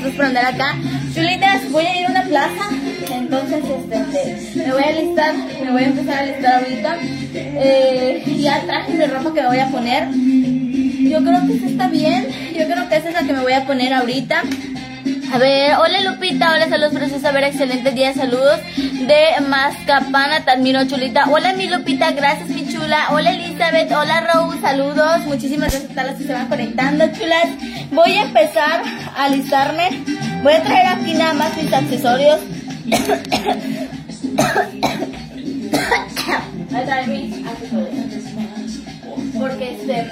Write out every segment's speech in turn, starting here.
por andar acá. Chulitas, voy a ir a una plaza. Entonces, este, me voy a alistar, me voy a empezar a alistar ahorita. Eh, ya traje mi ropa que me voy a poner. Yo creo que esa está bien. Yo creo que esa es la que me voy a poner ahorita. A ver, hola Lupita, hola saludos preciosos, a ver, excelente día, saludos de Mascapana, te admiro chulita. Hola mi Lupita, gracias mi chula. Hola Elizabeth, hola Rose, saludos, muchísimas gracias a todas las que se van conectando, chulas. Voy a empezar a alistarme. Voy a traer aquí nada más mis accesorios. Voy a traer mis accesorios. Porque este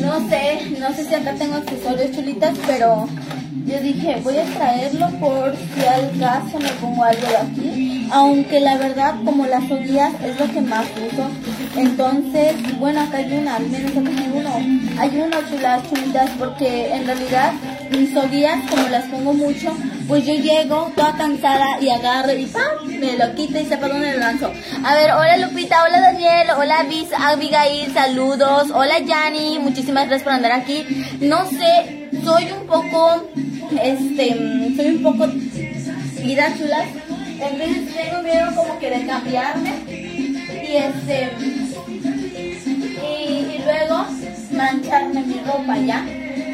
no sé, no sé si acá tengo accesorios chulitas, pero yo dije, voy a traerlo por si al caso me pongo algo de aquí. Aunque la verdad, como las soguías es lo que más uso. Entonces, bueno, acá hay una, al menos acá hay uno. Hay uno chulas, chulitas, porque en realidad mis soguías, como las pongo mucho, pues yo llego toda cansada y agarro y ¡pam! me lo quito y sepa dónde lo lanzo. A ver, hola Lupita, hola Daniel, hola Bis, Abigail, saludos, hola Yani, muchísimas gracias por andar aquí. No sé, soy un poco, este, soy un poco vida chulas, entonces tengo miedo como que de cambiarme y este, y, y luego mancharme mi ropa ya.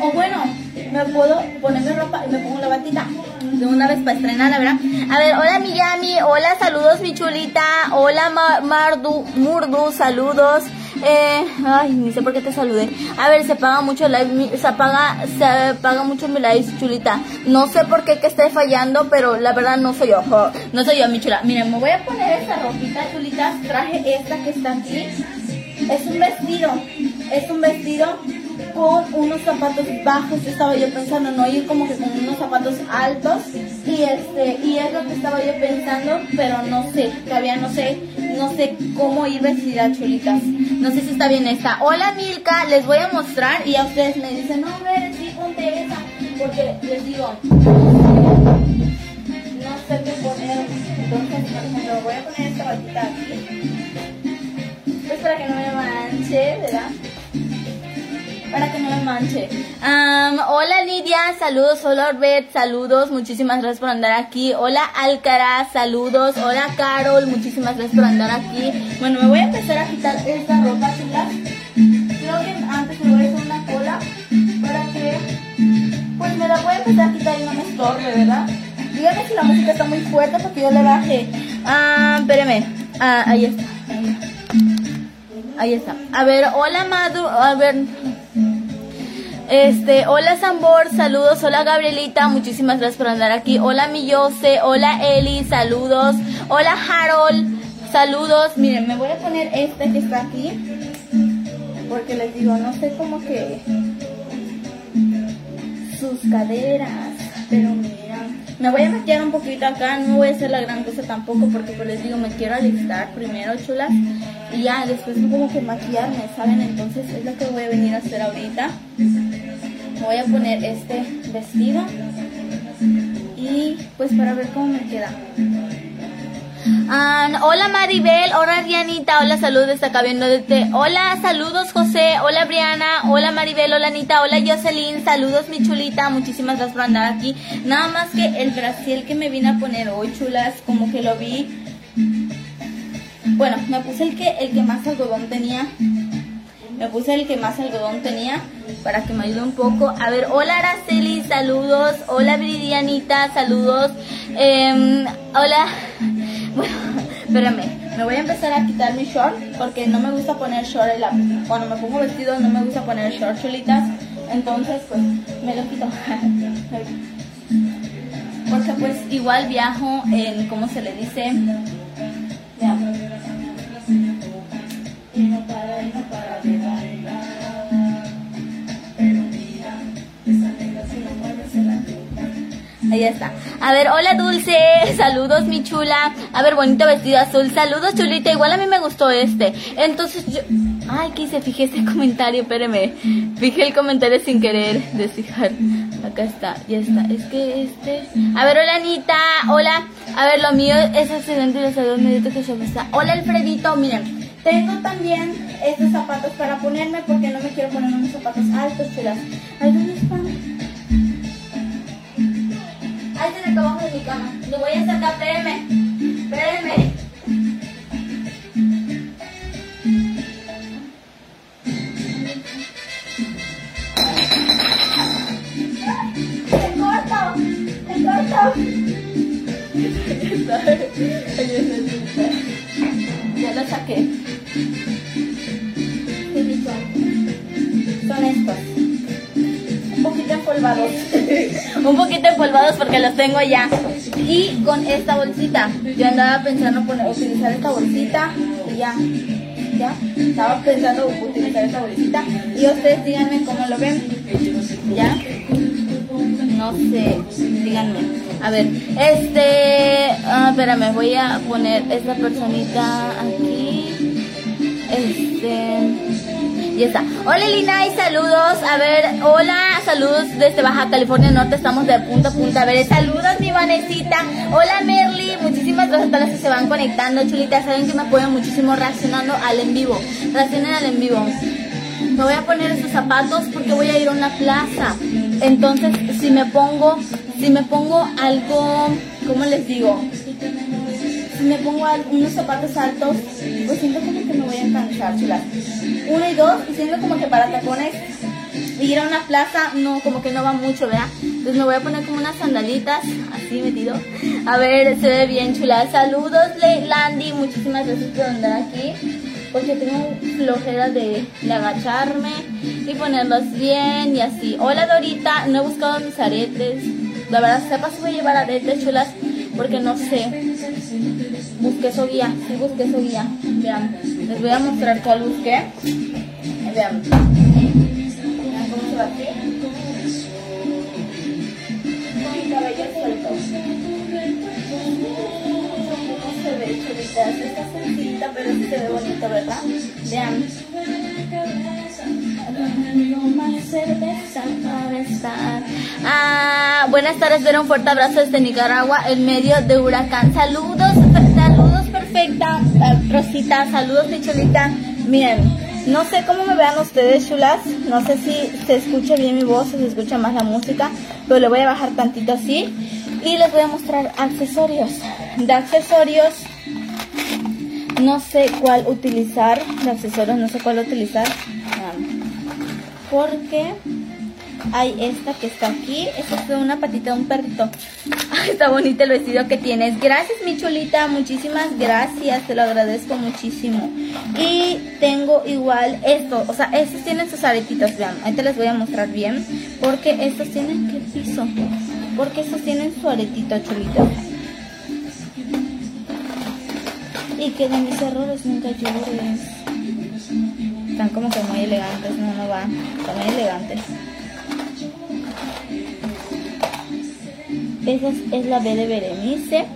O bueno, me puedo poner mi ropa y me pongo la batita de una vez para estrenarla, ¿verdad? A ver, hola Miyami, hola, saludos mi chulita, hola Ma- Mardu, Murdu, saludos. Eh, ay, ni sé por qué te saludé. A ver, se paga mucho live, mi- se apaga, se paga mucho mi live, chulita. No sé por qué que esté fallando, pero la verdad no soy yo, no soy yo, mi chula. Miren, me voy a poner esta ropita, chulitas. Traje esta que está aquí. Es un vestido, es un vestido con unos zapatos bajos. Estaba yo pensando no ir como que con unos zapatos altos y este y es lo que estaba yo pensando, pero no sé, todavía no sé, no sé cómo ir vestida, chulitas. No sé si está bien esta. Hola Milka, les voy a mostrar y a ustedes me dicen no, ver, sí, ponte esa, porque les digo no sé qué poner. Entonces, por ejemplo, voy a poner esta batita aquí. Pues para que no me manche, ¿verdad? Para que no me manche. Am, hola Lidia, saludos. Hola Orbet, saludos. Muchísimas gracias por andar aquí. Hola Alcaraz, saludos. Hola Carol, muchísimas gracias por andar aquí. Bueno, me voy a empezar a quitar esta ropa, chicas. Creo que antes me voy a hacer una cola para que pues me la voy a empezar a quitar y no me estorbe, ¿verdad? Díganme si la música está muy fuerte porque yo le bajé. Ah, espérame. Ah, ahí está. Ahí está. A ver, hola Madu. A ver. Este, hola Zambor, saludos, hola Gabrielita, muchísimas gracias por andar aquí. Hola Millose, hola Eli, saludos. Hola Harold, saludos. Miren, me voy a poner este que está aquí. Porque les digo, no sé cómo que sus caderas. Pero mira, me voy a maquillar un poquito acá, no voy a hacer la gran cosa tampoco porque pues les digo, me quiero alistar primero, chulas, y ya después como que maquillarme, ¿saben? Entonces es lo que voy a venir a hacer ahorita. Me voy a poner este vestido y pues para ver cómo me queda. Ah, hola Maribel, hola Dianita, hola saludos, acá viendo desde. Hola, saludos José, hola Briana, hola Maribel, hola Anita, hola Jocelyn, saludos mi chulita, muchísimas gracias por andar aquí. Nada más que el brasil que me vine a poner hoy, chulas, como que lo vi. Bueno, me puse el que, el que más algodón tenía. Me puse el que más algodón tenía para que me ayude un poco. A ver, hola Araceli, saludos. Hola Viridianita, saludos. Em, hola. Bueno, espérame. Me voy a empezar a quitar mi short porque no me gusta poner short en la... Cuando me pongo vestido no me gusta poner short chulitas. Entonces, pues, me lo quito. Porque pues igual viajo en, ¿cómo se le dice? Y no para, y no para de bailar. Pero mira, esa negra no mueve se la. Ahí está. A ver, hola Dulce, saludos mi chula. A ver, bonito vestido azul. Saludos chulita, igual a mí me gustó este. Entonces yo... Ay, que se fijé este comentario, espérame. Fijé el comentario sin querer desfijar. Acá está, ya está. Es que este... A ver, hola Anita, hola. A ver, lo mío es accidente de salud, me dijo que se gusta. Hola Alfredito, miren. Tengo también estos zapatos para ponerme porque no me quiero poner unos zapatos altos, chulas. Ay, ¿dónde están? Ahí abajo de mi cama. Lo voy a sacar, espérenme. Espérenme. Ya lo saqué. Son? Estos. Un poquito empolvados. Un poquito empolvados porque los tengo ya. Y con esta bolsita. Yo andaba pensando poner, utilizar esta bolsita y ya. Ya. Estaba pensando utilizar esta bolsita. Y ustedes díganme cómo lo ven. ¿Ya? No sé, díganme. A ver, este, ah, espérame, voy a poner esta personita aquí. Este, ya está. Hola Lina y saludos. A ver, hola, saludos desde Baja California Norte. Estamos de punta a punta. A ver, saludos mi Vanesita. Hola Merly, muchísimas gracias a todas las que se van conectando, chulitas. Saben que me apoyan muchísimo reaccionando al en vivo. Reaccionen al en vivo. Me voy a poner esos zapatos porque voy a ir a una plaza. Entonces, si me pongo, si me pongo algo, ¿cómo les digo? Me pongo unos zapatos altos, pues siento como que me voy a cansar, chulas. Uno y dos, y siento como que para tacones ir a una plaza, no, como que no va mucho, ¿verdad? Entonces me voy a poner como unas sandalitas, así metido. A ver, se ve bien chula. Saludos, Landy, muchísimas gracias por andar aquí. Porque tengo flojera de, agacharme y ponerlos bien y así. Hola Dorita, no he buscado mis aretes. La verdad, sepa si voy a llevar aretes chulas porque no sé. Busqué su guía, sí busqué su guía. Vean, les voy a mostrar cuál busqué. Vean. Así. Con mi cabello suelto. ¿Cómo se ve, pero sí se ve bonito, ¿verdad? Vean. Ah, buenas tardes, Vera. Un fuerte abrazo desde Nicaragua, en medio de huracán. Saludos, perfecta. Ah, Rosita, saludos, mi chulita. Miren, no sé cómo me vean ustedes, chulas. No sé si se escucha bien mi voz o se escucha más la música, pero le voy a bajar tantito así. Y les voy a mostrar accesorios. De accesorios, no sé cuál utilizar. De accesorios, no sé cuál utilizar. Ah, Porque hay esta que está aquí. Esta es una patita de un perrito. Está bonito el vestido que tienes. Gracias, mi chulita. Muchísimas gracias. Te lo agradezco muchísimo. Y tengo igual esto. O sea, estos tienen sus aretitos. Vean, ahí te les voy a mostrar bien. Porque estos tienen. ¿Qué piso? Porque estos tienen su aretito, chulita. Y que de mis errores nunca llores. Están como que muy elegantes. No, no va. Están muy elegantes. Esa es, la B de Berenice.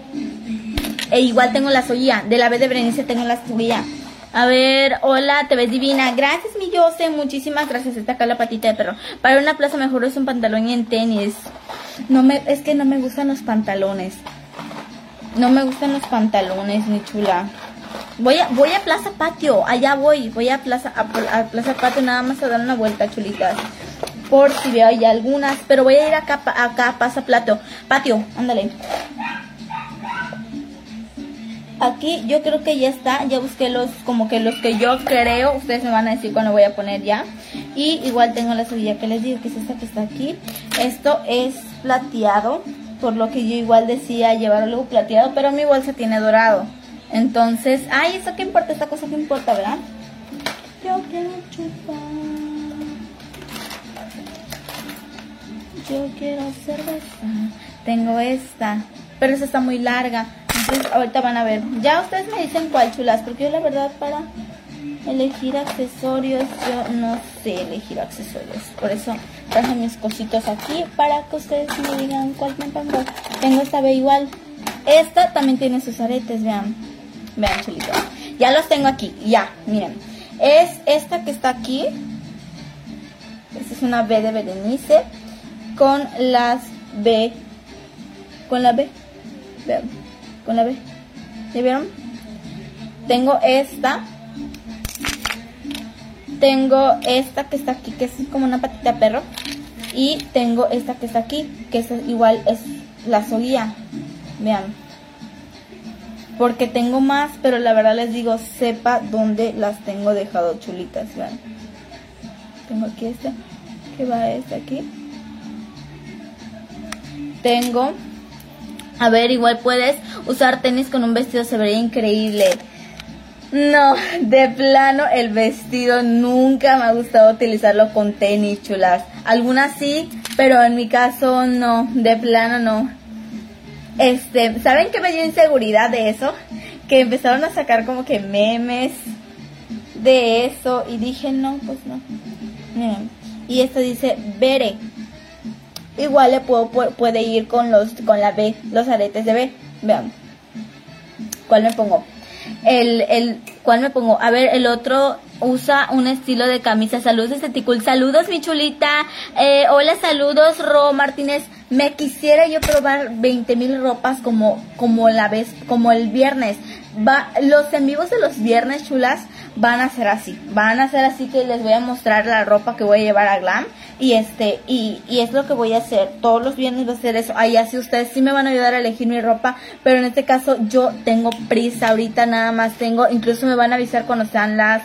E igual tengo la suya. De la B de Berenice tengo la suya. A ver, hola, te ves divina. Gracias, mi Yose. Muchísimas gracias. Está acá la patita de perro. Para una plaza mejor es un pantalón y en tenis. No me, es que no me gustan los pantalones. No me gustan los pantalones, mi chula. Voy a, voy a Plaza Patio. Allá voy. Voy a Plaza, a, a Plaza Patio nada más a dar una vuelta, chulitas por si veo ya algunas, pero voy a ir acá, acá pasa plato, patio, ándale. aquí yo creo que ya está. Ya busqué los, como que los que yo creo. Ustedes me van a decir cuándo voy a poner ya. Y igual tengo la seguilla que les digo, que es esta que está aquí. Esto es plateado. Por lo que yo igual decía llevar algo plateado. Pero mi bolsa tiene dorado. Entonces, ay, ¿eso qué importa? Esta cosa que importa, ¿verdad? Yo quiero chupar. Yo quiero cerveza. Tengo esta. Pero esa está muy larga. Entonces ahorita van a ver. Ya ustedes me dicen cuál chulas. Porque yo la verdad para elegir accesorios. Yo no sé elegir accesorios. Por eso traje mis cositos aquí. Para que ustedes me digan cuál me pongo. Tengo esta B igual. Esta también tiene sus aretes. Vean. Vean chulitos. Ya los tengo aquí. Ya. Miren. Es esta que está aquí. Esta es una B de Berenice. Con las B con la B. Con la B. ¿Ya vieron? Tengo esta. Tengo esta que está aquí, que es como una patita de perro. Y tengo esta que está aquí, que es igual es la soguía. Vean. Porque tengo más, pero la verdad les digo, sepa dónde las tengo dejado chulitas. Vean. Tengo aquí esta, que va esta aquí. Tengo a ver, igual puedes usar tenis con un vestido, se vería increíble. No, de plano el vestido nunca me ha gustado utilizarlo con tenis, chulas. Algunas sí, pero en mi caso no, de plano no. Este, ¿saben qué me dio inseguridad de eso? Que empezaron a sacar como que memes de eso y dije, no, pues no. Y esto dice, Bere, igual le puedo puede ir con los con la B, los aretes de B. Vean. ¿Cuál me pongo? El, el, ¿cuál me pongo? A ver, el otro usa un estilo de camisa. Saludos, Esteticul. Saludos, mi chulita. Eh, hola, saludos, Ro Martínez. Me quisiera yo probar 20 mil ropas como, como la vez, como el viernes. Va, los en vivos de los viernes, chulas, van a ser así. Van a ser así que les voy a mostrar la ropa que voy a llevar a Glam. Y este, y, y es lo que voy a hacer. Todos los viernes voy a hacer eso. Ahí así ustedes sí me van a ayudar a elegir mi ropa. Pero en este caso yo tengo prisa. Ahorita nada más tengo. Incluso me van a avisar cuando sean las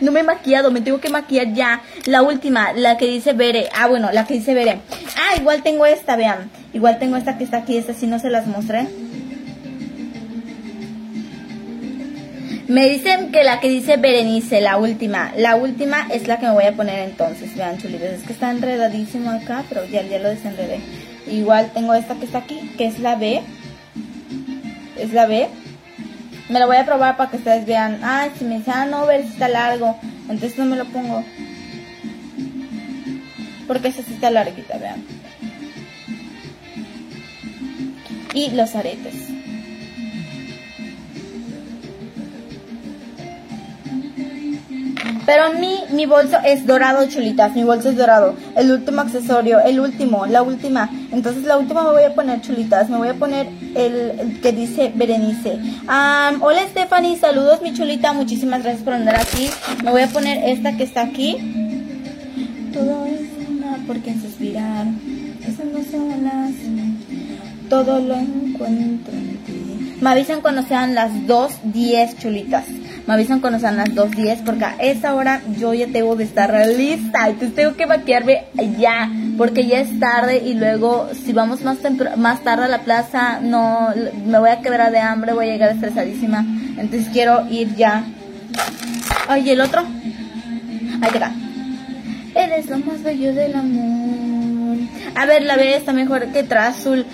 no me he maquillado, me tengo que maquillar ya. La última, la que dice Bere. Ah, bueno, la que dice Bere. Ah, igual tengo esta, vean. Igual tengo esta que está aquí, esta si no se las mostré. Me dicen que la que dice Berenice, la última. La última es la que me voy a poner entonces. Vean, chulitos. Es que está enredadísimo acá, pero ya, ya lo desenredé. Igual tengo esta que está aquí, que es la B. Es la B. Me lo voy a probar para que ustedes vean. Ay, si me dicen, ah, no, ver si está largo. Entonces no me lo pongo. Porque esa sí está larguita, vean. Y los aretes. Pero mi, mi bolso es dorado, chulitas. Mi bolso es dorado. El último accesorio, el último, la última. Entonces la última me voy a poner, chulitas. Me voy a poner el, que dice Berenice. hola Stephanie, saludos mi chulita. Muchísimas gracias por andar aquí. Me voy a poner esta que está aquí. Todo es una porque suspirar. Esas no son las. Todo lo encuentro en ti. Me avisan cuando sean las 2.10 chulitas. Me avisan cuando sean las 2.10 porque a esa hora yo ya tengo de estar lista. Entonces tengo que maquillarme ya porque ya es tarde y luego si vamos más, más tarde a la plaza no me voy a quebrar de hambre, voy a llegar estresadísima. Entonces quiero ir ya. Ay, el otro? Ahí está. Eres lo más bello del amor. A ver, la B está mejor que Trazul.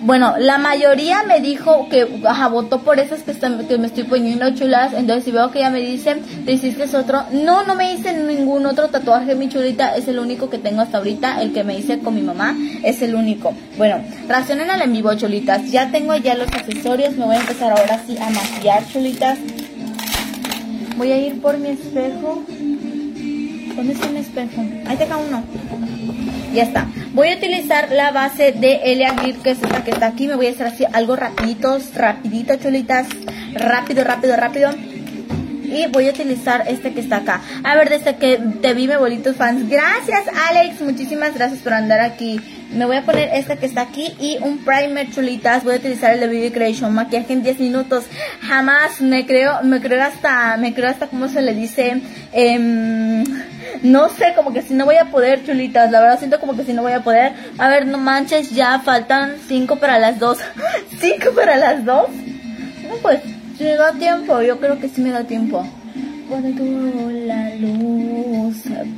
Bueno, la mayoría me dijo que ajá, votó por esas que, están, que me estoy poniendo chulas. Entonces, si veo que ya me dicen, te hiciste otro. No, no me hice ningún otro tatuaje, mi chulita. Es el único que tengo hasta ahorita. El que me hice con mi mamá es el único. Bueno, racionen al en vivo, chulitas. Ya tengo ya los accesorios. Me voy a empezar ahora sí a maquillar, chulitas. Voy a ir por mi espejo. ¿Dónde está mi espejo? Ahí deja uno. Ya está. Voy a utilizar la base de Elia Grip, que es esta que está aquí. Me voy a hacer así algo rapiditos, rapidito, chulitas. Rápido, rápido, rápido. Y voy a utilizar este que está acá. A ver, desde que te vi, me bonitos fans. Gracias, Alex. Muchísimas gracias por andar aquí. Me voy a poner este que está aquí y un primer chulitas. Voy a utilizar el de BB Creation. Maquillaje en 10 minutos. Jamás me creo, me creo hasta, me creo hasta, ¿cómo se le dice? Em, no sé, como que si no voy a poder, chulitas. La verdad siento como que si no voy a poder. A ver, no manches, ya faltan 5 para las 2. 5 para las 2. No, pues, si me da tiempo. Yo creo que sí me da tiempo. Cuando la luz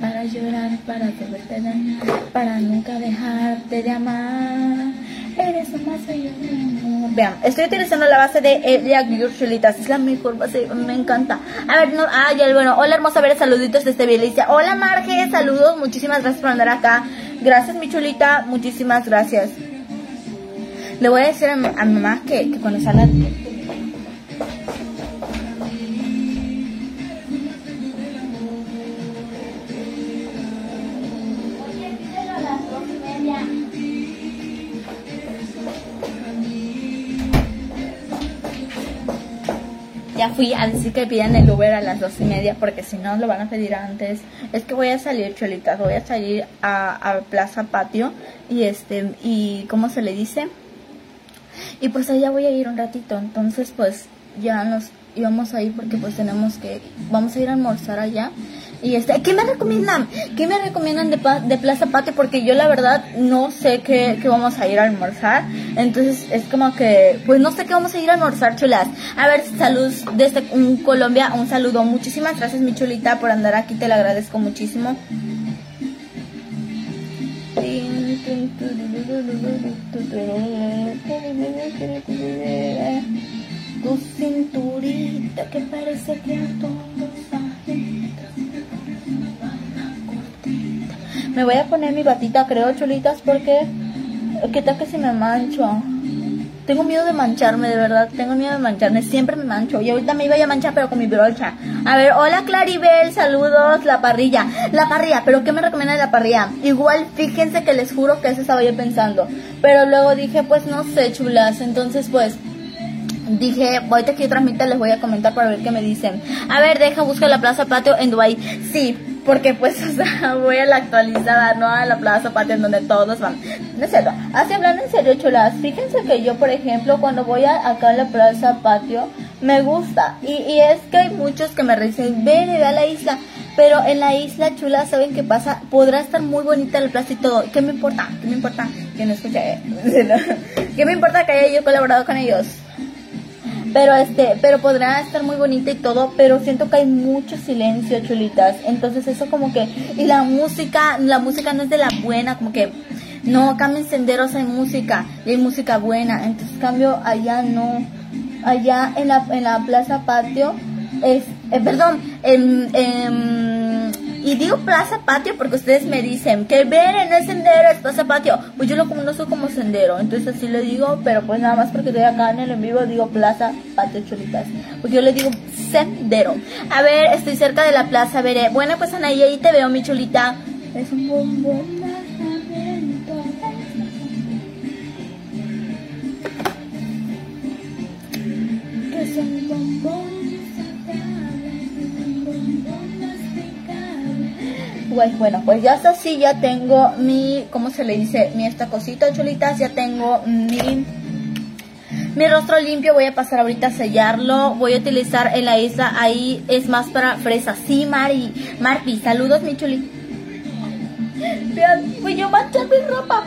para llorar, para poderte dar, para nunca dejarte de amar. Eres lo más bello del. Vean, estoy utilizando la base de Elia Chulitas. Es la mejor base, me encanta. A ver, no, ah, ya, bueno, hola hermosa, a ver, saluditos desde Belicia. Hola Marge, saludos, muchísimas gracias por andar acá. Gracias mi chulita, muchísimas gracias. Le voy a decir a mamá que, que cuando salga fui a decir que pidan el Uber a las dos y media porque si no lo van a pedir antes. Es que voy a salir, cholitas, voy a salir a, a Plaza Patio y este, y ¿cómo se le dice? Y pues allá voy a ir un ratito, entonces pues ya nos íbamos a ir porque pues tenemos que, vamos a ir a almorzar allá. Y este, ¿qué me recomiendan? ¿Qué me recomiendan de, Plaza Patio? Porque yo la verdad no sé qué, qué vamos a ir a almorzar. Entonces es como que, pues no sé qué vamos a ir a almorzar, chulas. A ver, saludos desde un Colombia, un saludo. Muchísimas gracias, mi chulita, por andar aquí, te lo agradezco muchísimo. Tu cinturita que parece que a todos Me voy a poner mi batita, creo, chulitas, porque ¿qué tal que si me mancho? Tengo miedo de mancharme, de verdad, tengo miedo de mancharme, siempre me mancho. Y ahorita me iba a manchar, pero con mi brocha. A ver, hola Claribel, saludos, la parrilla. La parrilla, pero ¿qué me recomienda la parrilla? Igual, fíjense que les juro que eso estaba yo pensando. Pero luego dije, pues no sé, chulas, entonces pues dije, ahorita que yo transmita les voy a comentar para ver qué me dicen. A ver, deja, busca la Plaza Patio en Dubai. Sí, porque pues, o sea, voy a la actualizada, no a la Plaza Patio en donde todos van. No es cierto. Así hablando en serio, chulas, fíjense que yo, por ejemplo, cuando voy a, acá a la Plaza Patio, me gusta. Y, y es que hay muchos que me dicen, ven y ve a la isla. Pero en la isla chula, ¿saben qué pasa? Podrá estar muy bonita la plaza y todo. ¿Qué me importa? ¿Qué me importa? Que no escuché. ¿Qué me importa que haya yo colaborado con ellos? Pero este, pero podrá estar muy bonita y todo, pero siento que hay mucho silencio, chulitas. Entonces eso como que y la música, la música no es de la buena, como que no, acá en senderos hay música y hay música buena. Entonces cambio allá no, allá en la en la plaza patio es, eh, perdón, en, en- y digo plaza patio porque ustedes me dicen que ver no es sendero, es plaza patio. Pues yo lo conozco como sendero, entonces así le digo, pero pues nada más porque estoy acá en el en vivo digo plaza patio chulitas. Porque yo le digo sendero. A ver, estoy cerca de la plaza, veré. Bueno, pues Anaí, ahí te veo, mi chulita. Es un bombón. Guay, bueno, pues ya está así, ya tengo mi, ¿cómo se le dice? Mi esta cosita, chulitas, ya tengo mi, mi rostro limpio, voy a pasar ahorita a sellarlo, voy a utilizar en la ahí es más para fresa, sí, Mari, Marpi, saludos, mi chuli. Vean, voy yo a manchar mi ropa.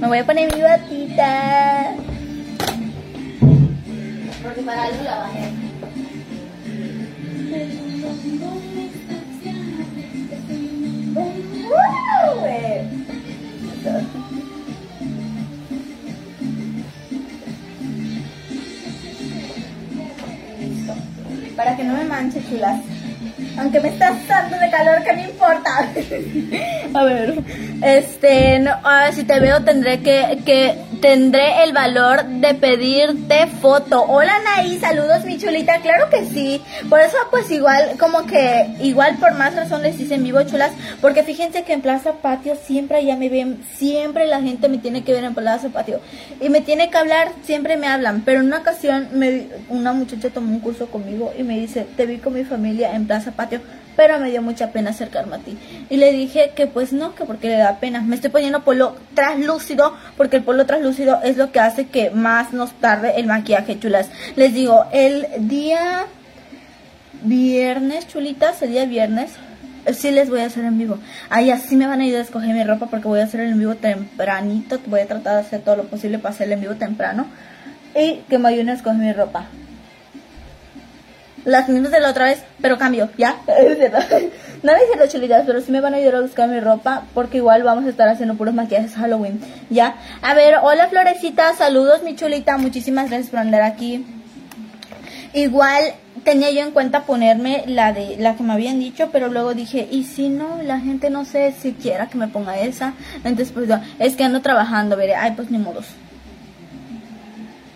Me voy a poner mi batita. Porque para algo la bajé. Para que no me manche, chulas. Aunque me estás dando de calor, ¿qué me importa? A ver, este, no, ahora si te veo tendré que, que, tendré el valor de pedirte foto. Hola Anaí, saludos mi chulita, claro que sí. Por eso pues igual, como que igual por más razón les hice en vivo chulas, porque fíjense que en Plaza Patio siempre ya me ven, siempre la gente me tiene que ver en Plaza Patio. Y me tiene que hablar, siempre me hablan, pero en una ocasión me, una muchacha tomó un curso conmigo y me dice, te vi con mi familia en Plaza Patio pero me dio mucha pena acercarme a ti. Y le dije que pues no, que porque le da pena. Me estoy poniendo polo translúcido, porque el polo translúcido es lo que hace que más nos tarde el maquillaje, chulas. Les digo, el día viernes, chulitas, el día viernes, sí les voy a hacer en vivo. Ahí así me van a ayudar a escoger mi ropa porque voy a hacer el en vivo tempranito. Voy a tratar de hacer todo lo posible para hacer el en vivo temprano. Y que me ayuden a escoger mi ropa las mismas de la otra vez, pero cambio, ¿ya? No me cierto, chulitas, pero sí me van a ayudar a buscar mi ropa porque igual vamos a estar haciendo puros maquillajes Halloween, ¿ya? A ver, hola Florecita, saludos mi chulita, muchísimas gracias por andar aquí. Igual tenía yo en cuenta ponerme la de la que me habían dicho, pero luego dije, y si no, la gente no sé si quiera que me ponga esa. Entonces, pues, es que ando trabajando, veré, ay, pues ni modos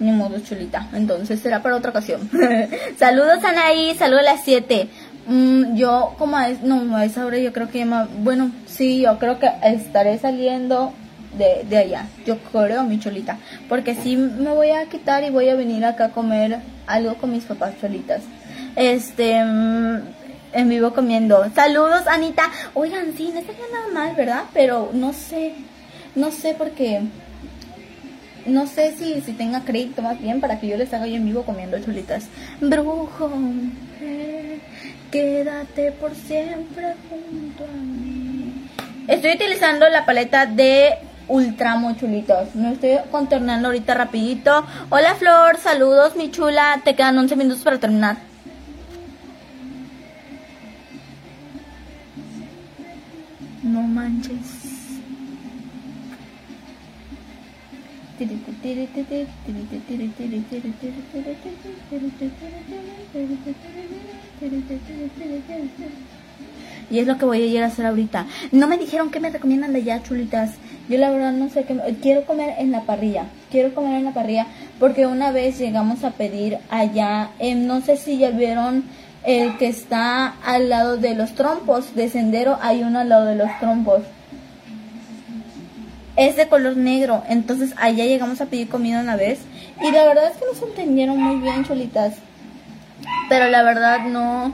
ni modo chulita. Entonces será para otra ocasión. saludos Anaí, saludos a las 7. Mm, yo como a, no, a esa hora yo creo que bueno, sí, yo creo que estaré saliendo de, de allá. Yo creo, mi chulita. Porque sí me voy a quitar y voy a venir acá a comer algo con mis papás cholitas. Este, mm, en vivo comiendo. Saludos, Anita. Oigan, sí, no estaría nada mal, ¿verdad? Pero no sé, no sé por qué no sé si, si tenga crédito más bien para que yo les haga yo en vivo comiendo chulitas. Brujo, quédate por siempre junto a mí. Estoy utilizando la paleta de Ultramo chulitos. Me estoy contornando ahorita rapidito. Hola Flor, saludos mi chula. Te quedan 11 minutos para terminar. No manches. Y es lo que voy a ir a hacer ahorita. No me dijeron que me recomiendan de allá, chulitas. Yo la verdad no sé qué. Quiero comer en la parrilla. Quiero comer en la parrilla porque una vez llegamos a pedir allá. no sé si ya vieron el que está al lado de los trompos. De sendero hay uno al lado de los trompos es de color negro. Entonces allá llegamos a pedir comida una vez. Y la verdad es que nos entendieron muy bien, cholitas. Pero la verdad no,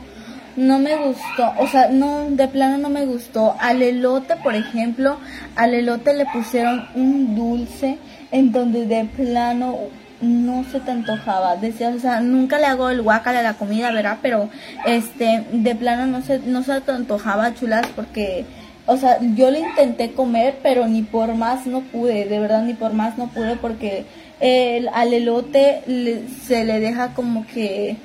no me gustó. O sea, no, de plano no me gustó. Al elote, por ejemplo, al elote le pusieron un dulce en donde de plano no se te antojaba. Decía, o sea, nunca le hago el guacal a la comida, ¿verdad? Pero este, de plano no se, no se te antojaba, chulas, porque o sea, yo lo intenté comer, pero ni por más no pude, de verdad ni por más no pude porque el, al elote se le deja como que,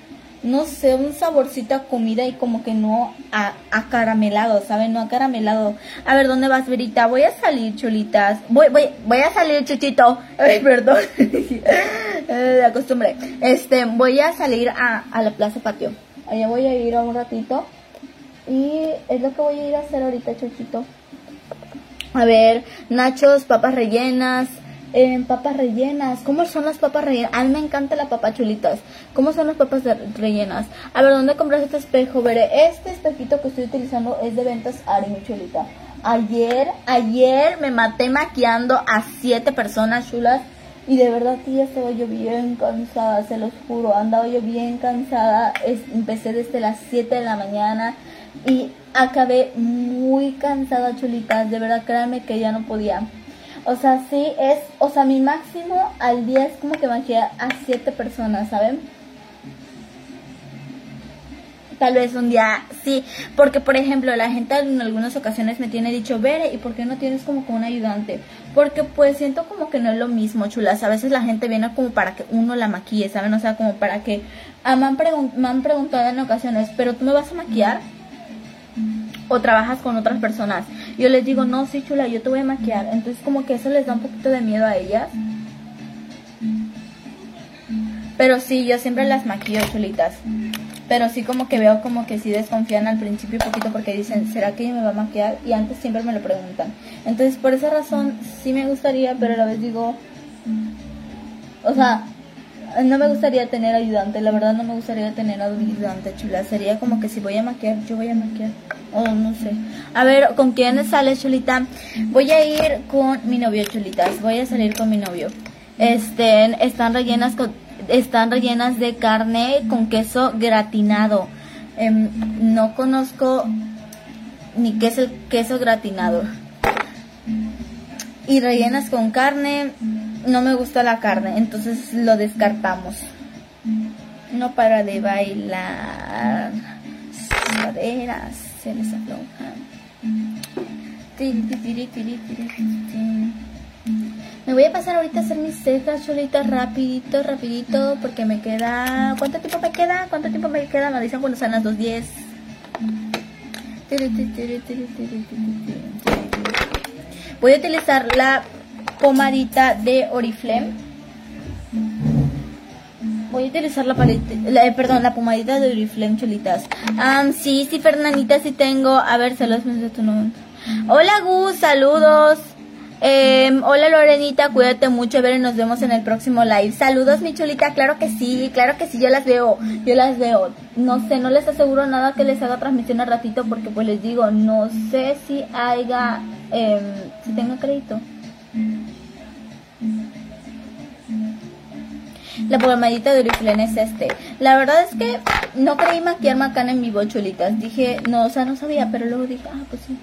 no sé, un saborcito a comida y como que no a, acaramelado, ¿saben? No acaramelado. A ver, ¿dónde vas, Verita? Voy a salir, chulitas. Voy, voy, voy a salir, chuchito. Ay, perdón. Eh, de acostumbre. Este, voy a salir a, a la plaza patio. Allá voy a ir a un ratito y es lo que voy a ir a hacer ahorita, Chuchito. A ver, nachos, papas rellenas. Eh, papas rellenas. ¿Cómo son las papas rellenas? A mí me encanta la papa chulitas. ¿Cómo son las papas rellenas? A ver, ¿dónde compras este espejo? Veré, este espejito que estoy utilizando es de ventas Ari, mi chulita. Ayer, ayer me maté maquillando a siete personas chulas. Y de verdad ya estaba yo bien cansada, se los juro. Andaba yo bien cansada. empecé desde las 7 de la mañana y acabé muy cansada, chulitas. De verdad, créanme que ya no podía. O sea, sí es, o sea, mi máximo al día es como que maquillar a siete personas, ¿saben? Tal vez un día sí, porque por ejemplo la gente en algunas ocasiones me tiene dicho, Vere, ¿y por qué no tienes como que un ayudante? Porque pues siento como que no es lo mismo, chulas. A veces la gente viene como para que uno la maquille, ¿saben? O sea, como para que... Ah, me han preguntado en ocasiones, ¿pero tú me vas a maquillar? O trabajas con otras personas. Yo les digo, no, sí, chula, yo te voy a maquillar. Entonces como que eso les da un poquito de miedo a ellas. Pero sí, yo siempre las maquillo, chulitas. Pero sí como que veo como que sí desconfían al principio un poquito porque dicen, ¿será que ella me va a maquillar? Y antes siempre me lo preguntan. Entonces por esa razón sí me gustaría, pero a la vez digo, O sea, no me gustaría tener ayudante, la verdad no me gustaría tener ayudante, chula. Sería como que si voy a maquillar, yo voy a maquillar. O no sé. A ver, ¿con quién sale, chulita? Voy a ir con mi novio, chulitas. Voy a salir con mi novio. Este, están rellenas con, están rellenas de carne con queso gratinado. Em, no conozco ni qué es el queso gratinado. Y rellenas con carne, no me gusta la carne, entonces lo descartamos. No para de bailar. Caderas se les aflojan. Me voy a pasar ahorita a hacer mis cejas chulitas rapidito, rapidito, porque me queda... ¿Cuánto tiempo me queda? ¿Cuánto tiempo me queda? Me dicen cuando son las 2.10. Voy a utilizar la pomadita de Oriflame. Voy a utilizar la, paleta, la perdón, la pomadita de Oriflame, chulitas. Um, sí, sí, Fernandita, sí tengo. A ver, saludos de tu nombre. Hola, Gus, saludos. Eh, hola Lorenita, cuídate mucho, ver, nos vemos en el próximo live. Saludos mi chulita, claro que sí, claro que sí, yo las veo, yo las veo. No sé, no les aseguro nada que les haga transmisión al ratito porque pues les digo, no sé si haya, eh, si tengo crédito. La pomadita de Oriflame es este. La verdad es que no creí maquillarme acá en vivo, chulitas. Dije, no, o sea, no sabía, pero luego dije, ah, pues sí,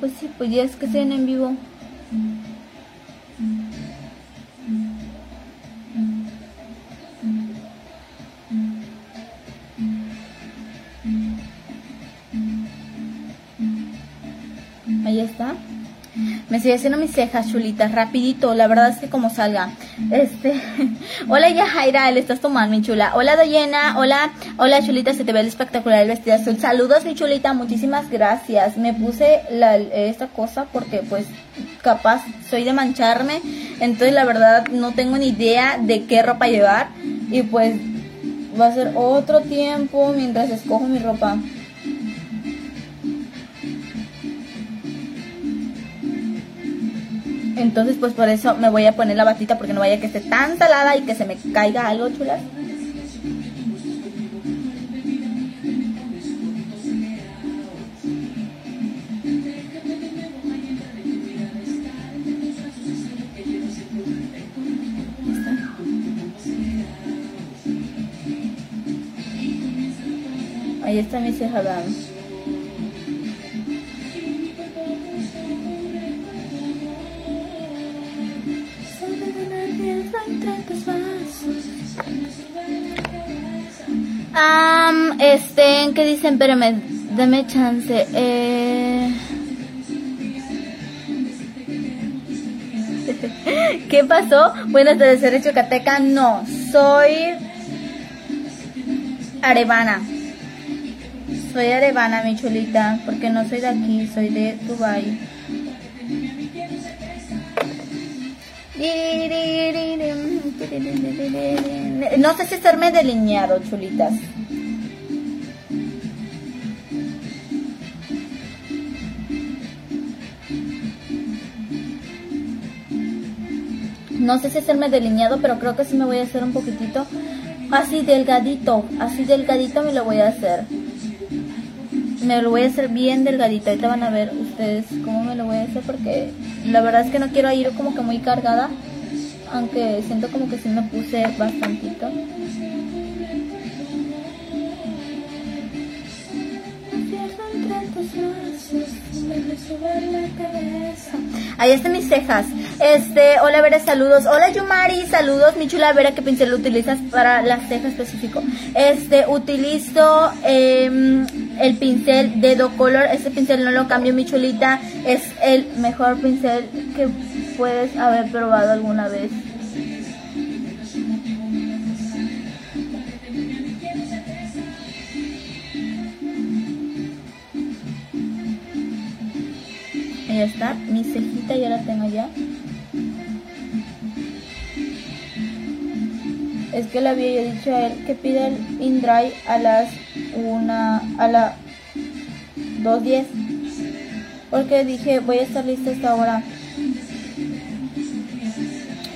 pues sí, pues ya es que sean en vivo. Ahí está. Me estoy haciendo mis cejas chulitas, rapidito, la verdad es que como salga. Este, hola Yajaira, le estás tomando mi chula. Hola Doyena, hola, hola chulita, se te ve el espectacular el vestido azul. Saludos mi chulita, muchísimas gracias. Me puse la, esta cosa porque pues capaz soy de mancharme, entonces la verdad no tengo ni idea de qué ropa llevar y pues va a ser otro tiempo mientras escojo mi ropa. Entonces, pues por eso me voy a poner la batita porque no vaya que esté tan salada y que se me caiga algo, chulas. Ahí está mi ceja Um, este, ¿qué dicen? Espérame, dame chance. Eh... ¿Qué pasó? Buenas tardes, ¿eres yucateca? No, soy arevana. Soy arevana, mi chulita, porque no soy de aquí, soy de Dubai. No sé si hacerme delineado, chulitas. No sé si hacerme delineado, pero creo que sí me voy a hacer un poquitito así delgadito. Así delgadito me lo voy a hacer. Me lo voy a hacer bien delgadito. Ahorita van a ver ustedes cómo me lo voy a hacer porque la verdad es que no quiero ir como que muy cargada. Aunque siento como que sí me puse bastantito. Ahí están mis cejas. Este, hola Vera, saludos. Hola Yumari, saludos. Mi chula Vera, ¿qué pincel utilizas para las cejas específico? Este, utilizo em, el pincel Dedo Color. Este pincel no lo cambio, mi chulita. Es el mejor pincel que puedes haber probado alguna vez. Ahí está, mi cejita ya la tengo ya. Es que le había dicho a él que pida el InDry a las una a la 2.10 porque dije voy a estar lista esta hora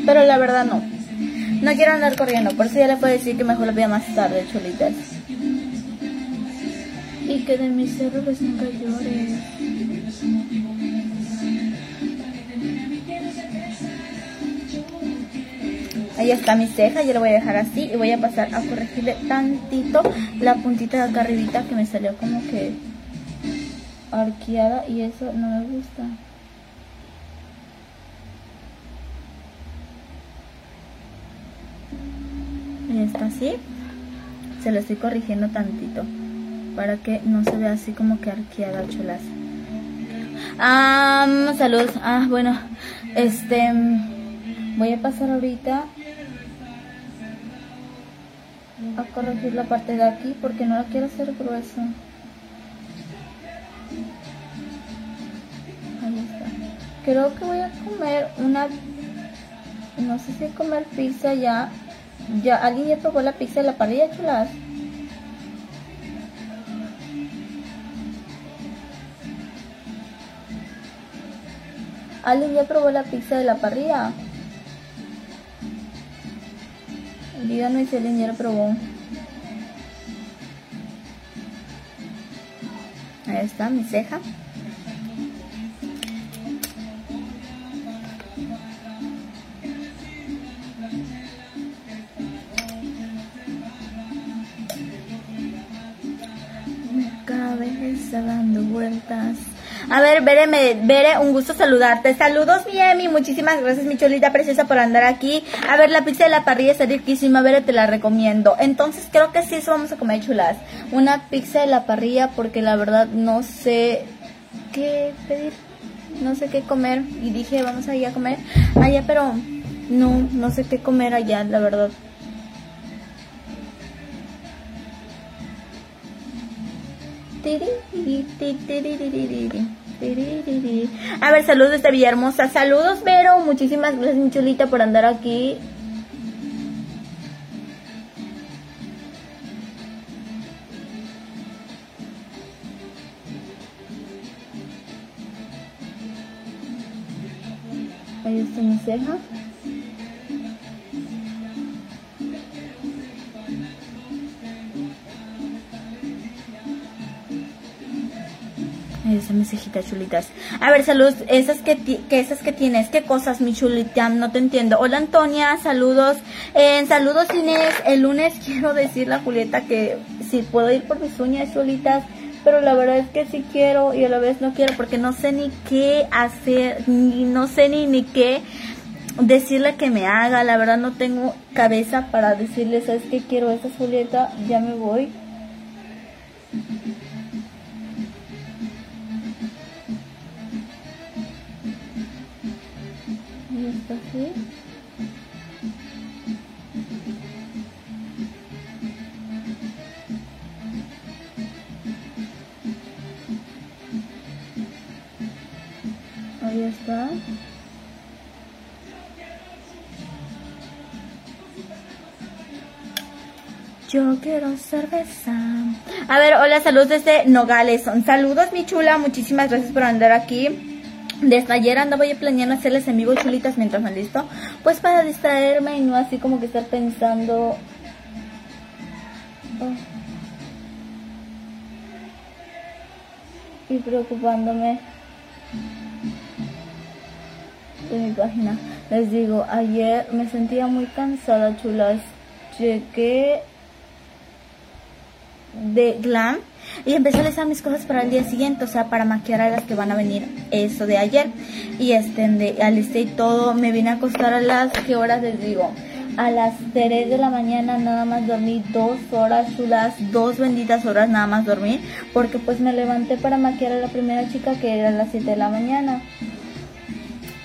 pero la verdad no No quiero andar corriendo, por eso ya le puedo decir que mejor lo vea más tarde, chulitas. Y que de mis errores nunca llores. Ahí está mi ceja, yo lo voy a dejar así y voy a pasar a corregirle tantito la puntita de acá arribita que me salió como que arqueada y eso no me gusta. Ahí está así. Se lo estoy corrigiendo tantito para que no se vea así como que arqueada chulas. Ah, salud. Ah, bueno, este voy a pasar ahorita a corregir la parte de aquí porque no la quiero hacer gruesa. Creo que voy a comer una... No sé si comer pizza ya. Ya, ¿alguien ya probó la pizza de la parrilla, chulas? ¿Alguien ya probó la pizza de la parrilla? Díganme si alguien ya probó. Ahí está mi ceja. Cabeza dando vueltas. A ver, Bere, me, Bere, un gusto saludarte. Saludos, mi. Muchísimas gracias, mi cholita preciosa, por andar aquí. A ver, la pizza de la parrilla está riquísima. Bere, te la recomiendo. Entonces, creo que sí, eso vamos a comer chulas. Una pizza de la parrilla, porque la verdad no sé qué pedir. No sé qué comer. Y dije, vamos a ir a comer allá, pero no, no sé qué comer allá, la verdad. A ver, saludos desde Villahermosa. Saludos, Vero. Muchísimas gracias, mi chulita, por andar aquí. Ahí está mi ceja. Mi cejita chulitas. A ver, saludos. Esas que, que, esas que tienes, qué cosas, mi chulita, no te entiendo. Hola Antonia, saludos. En saludos Inés, el lunes quiero decirle a Julieta que si puedo ir por mis uñas chulitas, pero la verdad es que sí quiero y a la vez no quiero porque no sé ni qué hacer, ni no sé ni ni qué decirle que me haga. La verdad no tengo cabeza para decirle, ¿sabes qué quiero esa Julieta? Ya me voy. Ahí está. Yo quiero cerveza. A ver, hola, saludos desde Nogales. Saludos, mi chula. Muchísimas gracias por andar aquí. Desde ayer andaba yo planeando hacerles en vivo chulitas mientras me listo. Pues para distraerme y no así como que estar pensando. Oh. Y preocupándome de mi página. Les digo, ayer me sentía muy cansada, chulas. Llegué de glam y empecé a listar mis cosas para el día siguiente, o sea, para maquillar a las que van a venir eso de ayer. Y este, de, alisté y todo, me vine a acostar a las, ¿qué horas les digo? A las 3 de la mañana nada más dormí dos horas chulas, dos benditas horas nada más dormí, porque pues me levanté para maquillar a la primera chica que era a las 7 de la mañana.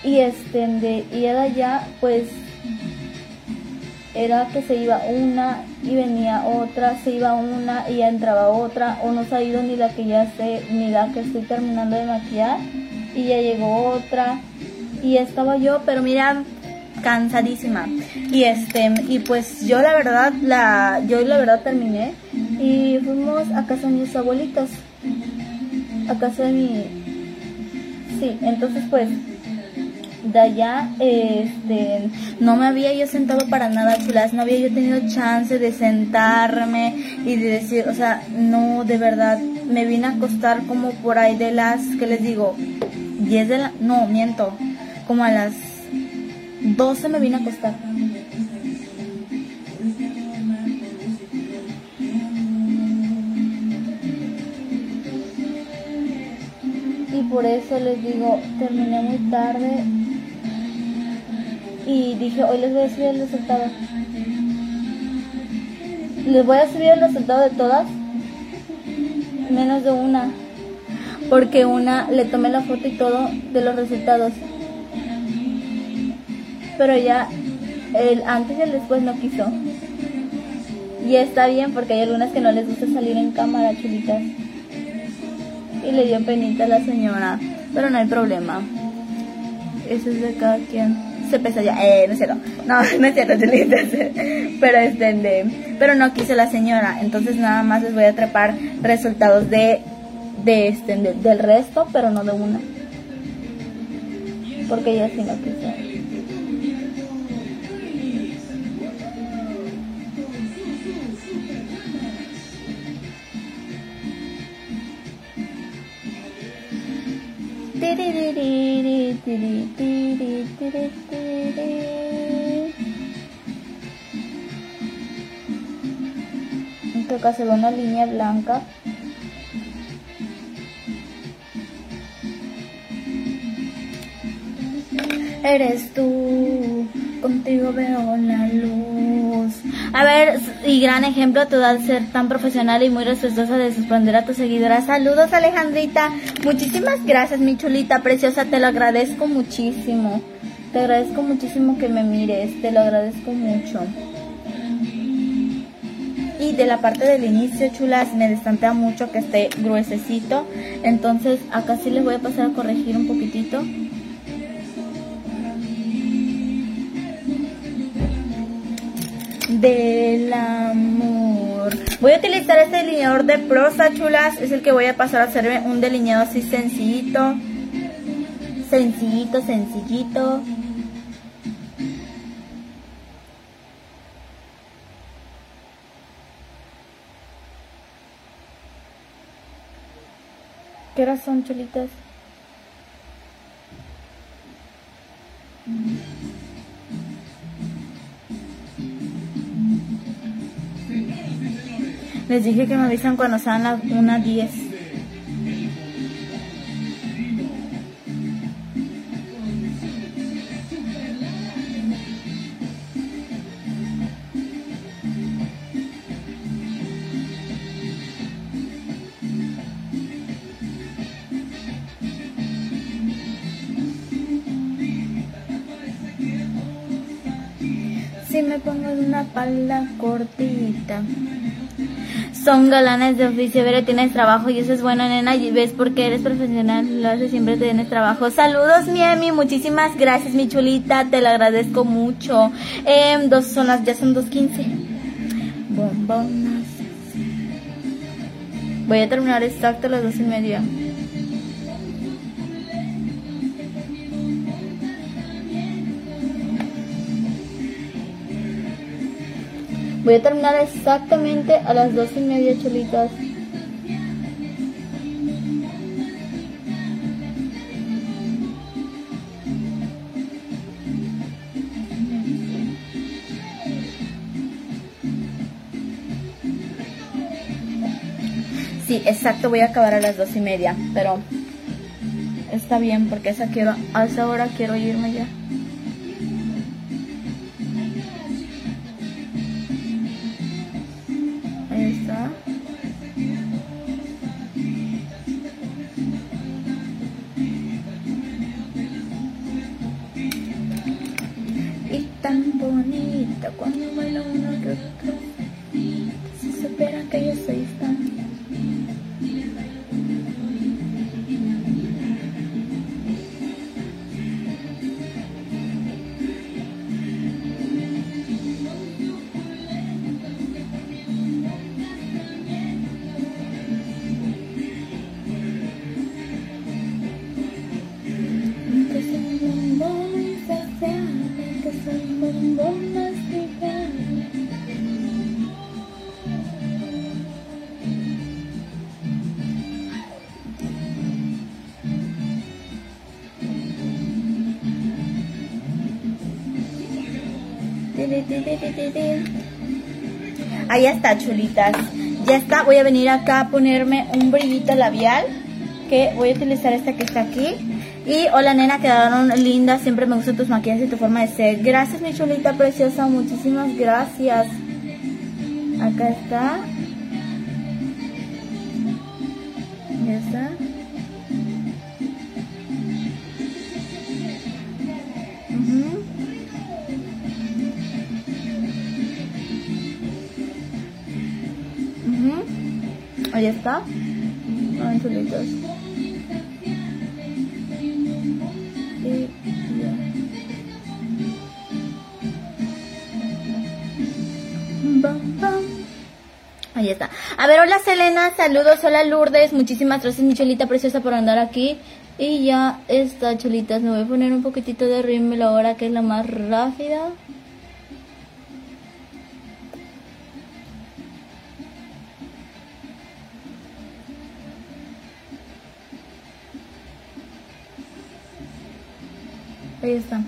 Y este, de, y era ya, pues era que se iba una y venía otra, se iba una y ya entraba otra, o no se ha ido ni la que ya sé, ni la que estoy terminando de maquillar, y ya llegó otra, y estaba yo, pero mira, cansadísima. Y este, y pues yo la verdad, la, yo la verdad terminé, y fuimos a casa de mis abuelitos, a casa de mi, sí, entonces pues, de allá, este, no me había yo sentado para nada, chulas, no había yo tenido chance de sentarme y de decir, o sea, no, de verdad, me vine a acostar como por ahí de las, ¿qué les digo? 10 de la, no, miento, como a las 12 me vine a acostar. Y por eso les digo, terminé muy tarde y dije, hoy les voy a subir el resultado. Les voy a subir el resultado de todas, menos de una, porque una le tomé la foto y todo de los resultados. Pero ya el antes y el después no quiso. Y está bien porque hay algunas que no les gusta salir en cámara, chulitas. Y le dio penita a la señora, pero no hay problema. Eso es de cada quien. Se pesa ya, eh, no es cierto. No, no es cierto. Pero este, de, pero no quiso la señora. Entonces nada más les voy a trepar resultados de, de este, de- del resto, pero no de una. Porque ella sí no quiso. Que se ve una línea blanca. Eres tú, contigo veo la luz. A ver, y gran ejemplo tú al ser tan profesional y muy respetuosa de suspender a tus seguidoras. Saludos, Alejandrita. Muchísimas gracias, mi chulita preciosa. Te lo agradezco muchísimo. Te agradezco muchísimo que me mires. Te lo agradezco mucho. Y de la parte del inicio, chulas, me destantea mucho que esté gruesecito. Entonces, acá sí les voy a pasar a corregir un poquitito. Del amor. Voy a utilizar este delineador de prosa, chulas. Es el que voy a pasar a hacerme un delineado así sencillito. Sencillito, sencillito. ¿Qué horas son, chulitas? Les dije que me avisan cuando sean las 1.10. Si me pongo una pala cortita. Son galanes de oficio, pero tienes trabajo y eso es bueno, nena. Y ves porque eres profesional, lo haces siempre tienes trabajo. Saludos, Miemi, muchísimas gracias, mi chulita, te lo agradezco mucho. Em, dos son las, ya son 2.15. Bombonas. Voy a terminar exacto a las dos y media. Voy a terminar exactamente a las dos y media, chulitas. Sí, exacto, voy a acabar a las dos y media, pero está bien porque esa quiero, a esa hora quiero irme ya. Tan bonita cuando baila una que Ahí está, chulitas. Ya está, voy a venir acá a ponerme un brillito labial. Que voy a utilizar esta que está aquí. Y hola nena, quedaron lindas. Siempre me gustan tus maquillajes y tu forma de ser. Gracias mi chulita preciosa, muchísimas gracias. Acá está. Ya está. Está. Ay, chulitos. Ahí está. A ver, hola Selena, saludos, hola Lourdes, muchísimas gracias mi cholita preciosa por andar aquí. Y ya está, chulitas, me voy a poner un poquitito de rímel ahora que es la más rápida. Ahí está.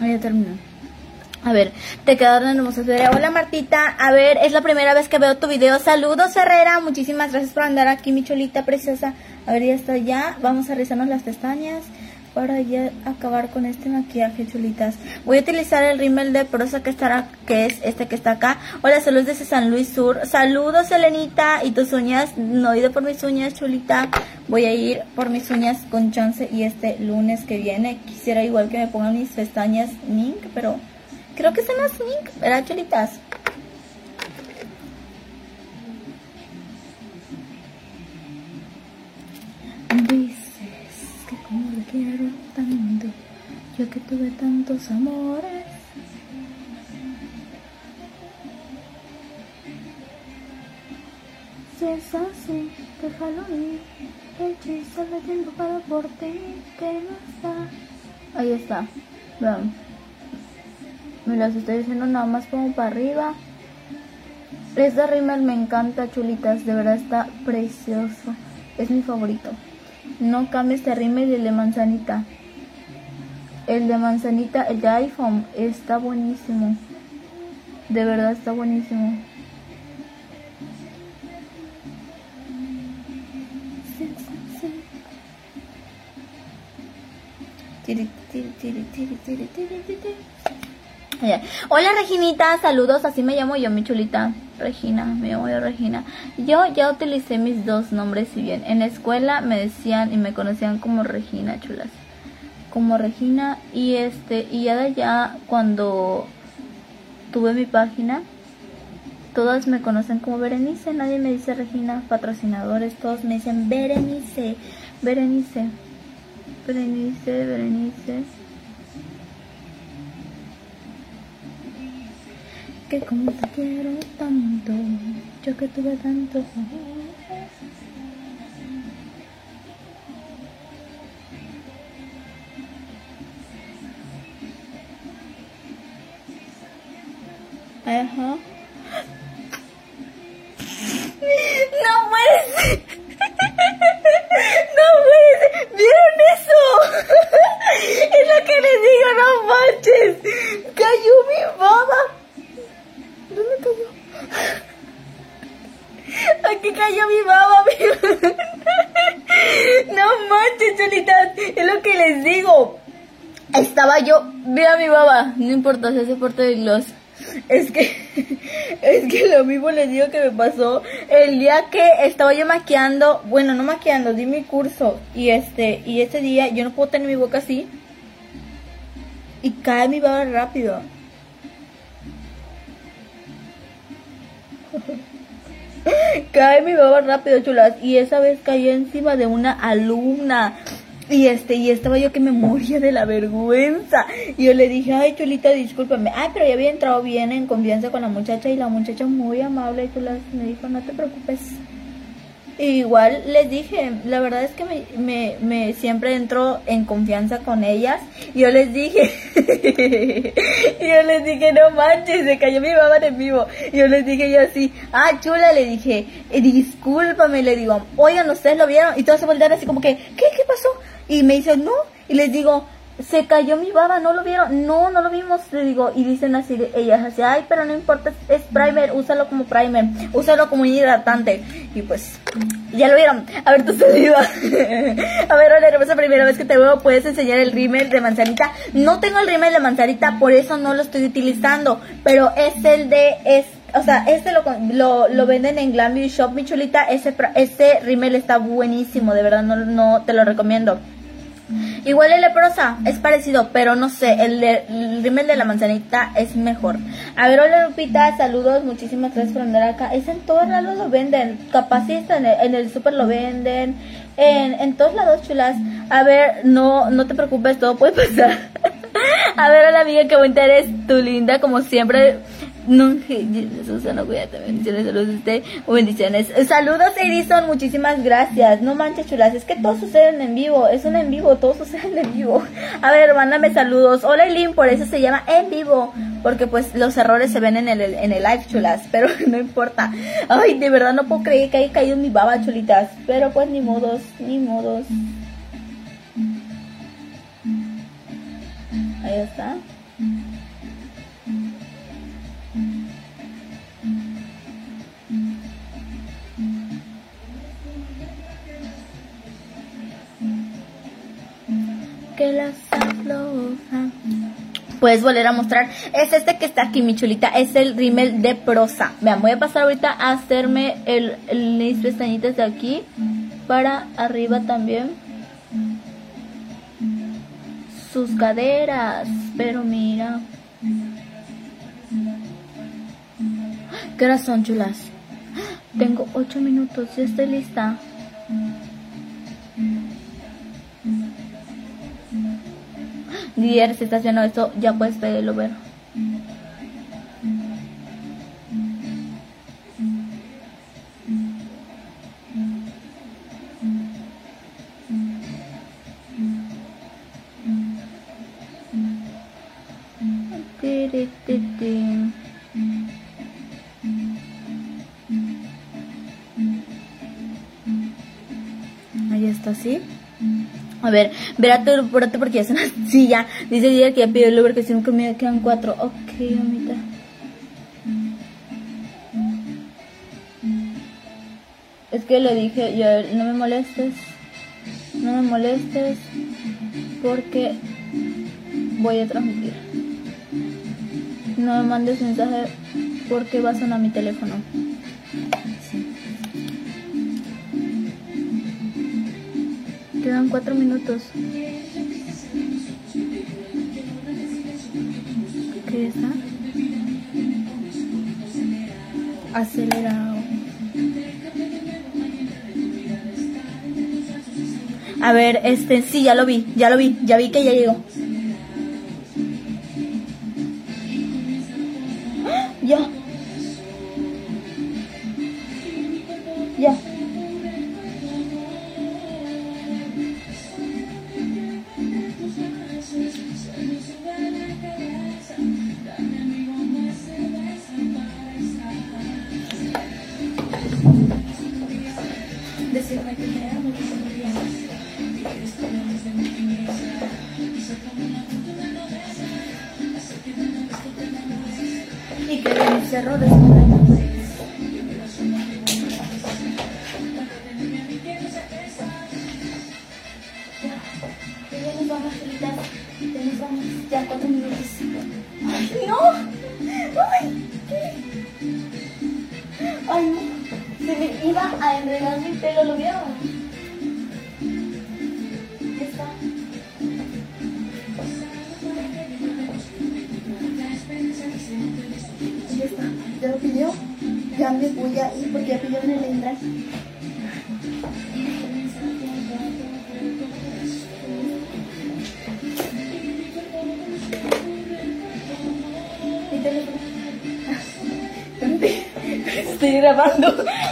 Ahí ya terminó. A ver, te quedaron hermosas. Hola Martita, a ver, es la primera vez que veo tu video. Saludos Herrera, muchísimas gracias por andar aquí, mi cholita preciosa. A ver, ya está ya. Vamos a rizarnos las pestañas para ya acabar con este maquillaje, chulitas. Voy a utilizar el rímel de prosa que estará, que es este que está acá. Hola, saludos desde San Luis Sur. Saludos, Elenita. Y tus uñas, no he ido por mis uñas, chulita. Voy a ir por mis uñas con chance y este lunes que viene. Quisiera igual que me pongan mis pestañas mink, pero creo que son las mink, ¿verdad, chulitas? Dices quiero tanto, yo que tuve tantos amores. Si es así, déjalo ir. El chiste de tiempo para por ti, que no está. Ahí está. Vean. Me las estoy haciendo nada más como para arriba. Este rímel me encanta, chulitas. De verdad está precioso. Es mi favorito. No cambie este rímel el de manzanita. El de manzanita, el de iPhone, está buenísimo. De verdad está buenísimo. Tiri, tiri, tiri, tiri, tiri, tiri, tiri. Hola Reginita, saludos, así me llamo yo, mi chulita. Regina, me llamo yo Regina. Yo ya utilicé mis dos nombres, si bien en la escuela me decían y me conocían como Regina, chulas. Como Regina y este, y ya de allá cuando tuve mi página, todas me conocen como Berenice, nadie me dice Regina, patrocinadores, todos me dicen Berenice, Berenice, Berenice, Berenice. Que como te quiero tanto, yo que tuve amores. Ajá. No puede. No puede. ¿Vieron eso? Es lo que les digo, no mi baba, no importa, se hace parte de gloss. Es que, es que lo mismo les digo que me pasó el día que estaba yo maquillando, bueno, no maquillando, di mi curso y este, y ese día yo no puedo tener mi boca así y cae mi baba rápido. cae mi baba rápido, chulas. Y esa vez cayó encima de una alumna. Y este, y estaba yo que me moría de la vergüenza. Y yo le dije, ay, chulita, discúlpame. Ay, pero ya había entrado bien en confianza con la muchacha. Y la muchacha muy amable, chulas, me dijo, no te preocupes. Igual les dije, la verdad es que me, me, me siempre entro en confianza con ellas. Yo les dije, yo les dije, no manches, se cayó mi baba en vivo. Yo les dije yo así, ah, chula, le dije, eh, discúlpame, le digo, oigan, ustedes lo vieron. Y todos se voltearon así como que, ¿qué? ¿Qué pasó? Y me dicen, no. Y les digo, se cayó mi baba, ¿no lo vieron? No, no lo vimos, le digo, y dicen así, ellas así, ay, pero no importa, es primer, úsalo como primer, úsalo como hidratante, y pues, ya lo vieron, a ver tu saliva, a ver, hola, hermosa, primera vez que te veo, puedes enseñar el rímel de manzanita, no tengo el rímel de manzanita, por eso no lo estoy utilizando, pero es el de, es o sea, este lo, lo, lo, venden en Glam Shop, mi chulita. Ese, ese rímel está buenísimo, de verdad, no, no te lo recomiendo. Igual el leprosa es parecido, pero no sé, el, el rímel de la manzanita es mejor. A ver, hola Lupita, saludos, muchísimas gracias por andar acá. Es en todos lados lo venden, capaz en el, en el super lo venden, en, en todos lados chulas. A ver, no, no te preocupes, todo puede pasar. A ver, hola amiga, qué bonita eres, tu linda, como siempre. Susana, cuídate, bendiciones, saludos a usted, bendiciones. Saludos Edison, muchísimas gracias. No manches chulas, es que todos suceden en vivo, es un en vivo, todos suceden en vivo. A ver, mándame saludos. Hola Eileen, por eso se llama en vivo, porque pues los errores se ven en el, en el live chulas, pero no importa. Ay, de verdad no puedo creer que haya caído en mi baba chulitas, pero pues ni modos, ni modos. Ahí está. Que las. Puedes volver a mostrar. Es este que está aquí, mi chulita. Es el rímel de prosa. Vean, voy a pasar ahorita a hacerme el, el, mis pestañitas de aquí. Para arriba también. Sus caderas. Pero mira. ¿Qué horas son, chulas? Tengo 8 minutos. Ya estoy lista. Dier, si estás viendo esto, ya puedes pedirlo ver. A ver, verate, espérate porque ya son así ya. Dice Díaz que ya pidió no me quedan cuatro. Ok, mamita. Es que le dije, yo, no me molestes. No me molestes porque voy a transmitir. No me mandes mensaje porque va a sonar mi teléfono. Quedan cuatro minutos. ¿Qué está? Acelerado. A ver, este, sí, ya lo vi, ya lo vi, ya vi que ya llegó. Y que de mis errores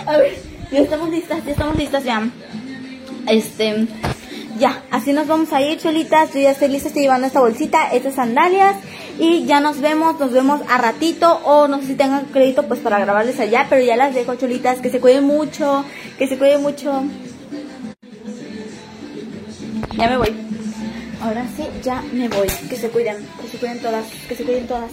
A ver, Ya estamos listas, ya estamos listas ya. Este, ya, así nos vamos a ir, cholitas. Yo ya estoy lista, estoy llevando esta bolsita, estas sandalias. Y ya nos vemos, nos vemos a ratito. O no sé si tengan crédito pues para grabarles allá. Pero ya las dejo, cholitas. Que se cuiden mucho, que se cuiden mucho. Ya me voy. Ahora sí, ya me voy. Que se cuiden, que se cuiden todas, que se cuiden todas.